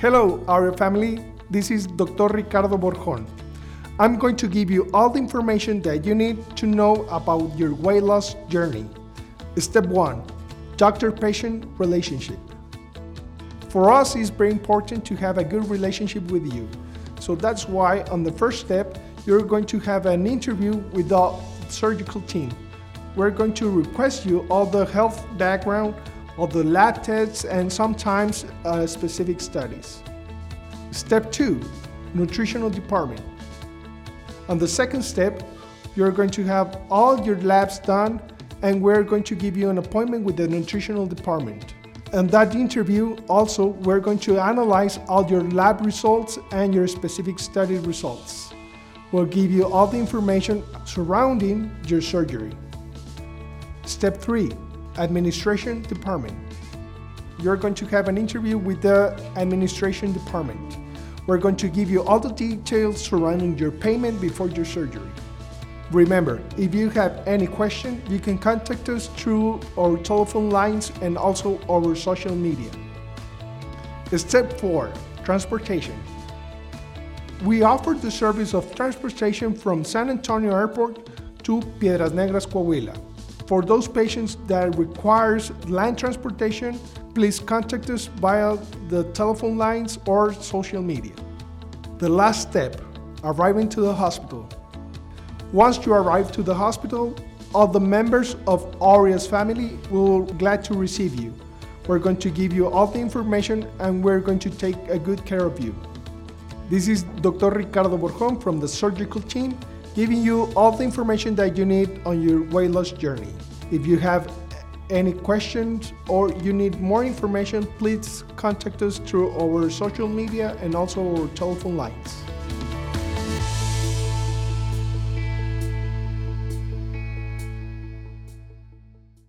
Hello, our family. This is Dr. Ricardo Borjon. I'm going to give you all the information that you need to know about your weight loss journey. Step 1 Doctor patient relationship. For us, it's very important to have a good relationship with you. So that's why, on the first step, you're going to have an interview with the surgical team. We're going to request you all the health background, all the lab tests, and sometimes uh, specific studies. Step 2 Nutritional Department. On the second step, you're going to have all your labs done, and we're going to give you an appointment with the nutritional department. And that interview, also, we're going to analyze all your lab results and your specific study results. We'll give you all the information surrounding your surgery. Step 3 Administration Department. You're going to have an interview with the Administration Department. We're going to give you all the details surrounding your payment before your surgery. Remember, if you have any question, you can contact us through our telephone lines and also our social media. Step 4 Transportation. We offer the service of transportation from San Antonio Airport to Piedras Negras, Coahuila. For those patients that requires land transportation, please contact us via the telephone lines or social media. The last step, arriving to the hospital. Once you arrive to the hospital, all the members of Aurea's family will be glad to receive you. We're going to give you all the information and we're going to take a good care of you. This is Dr. Ricardo Borjon from the surgical team giving you all the information that you need on your weight loss journey. If you have any questions or you need more information, please contact us through our social media and also our telephone lines.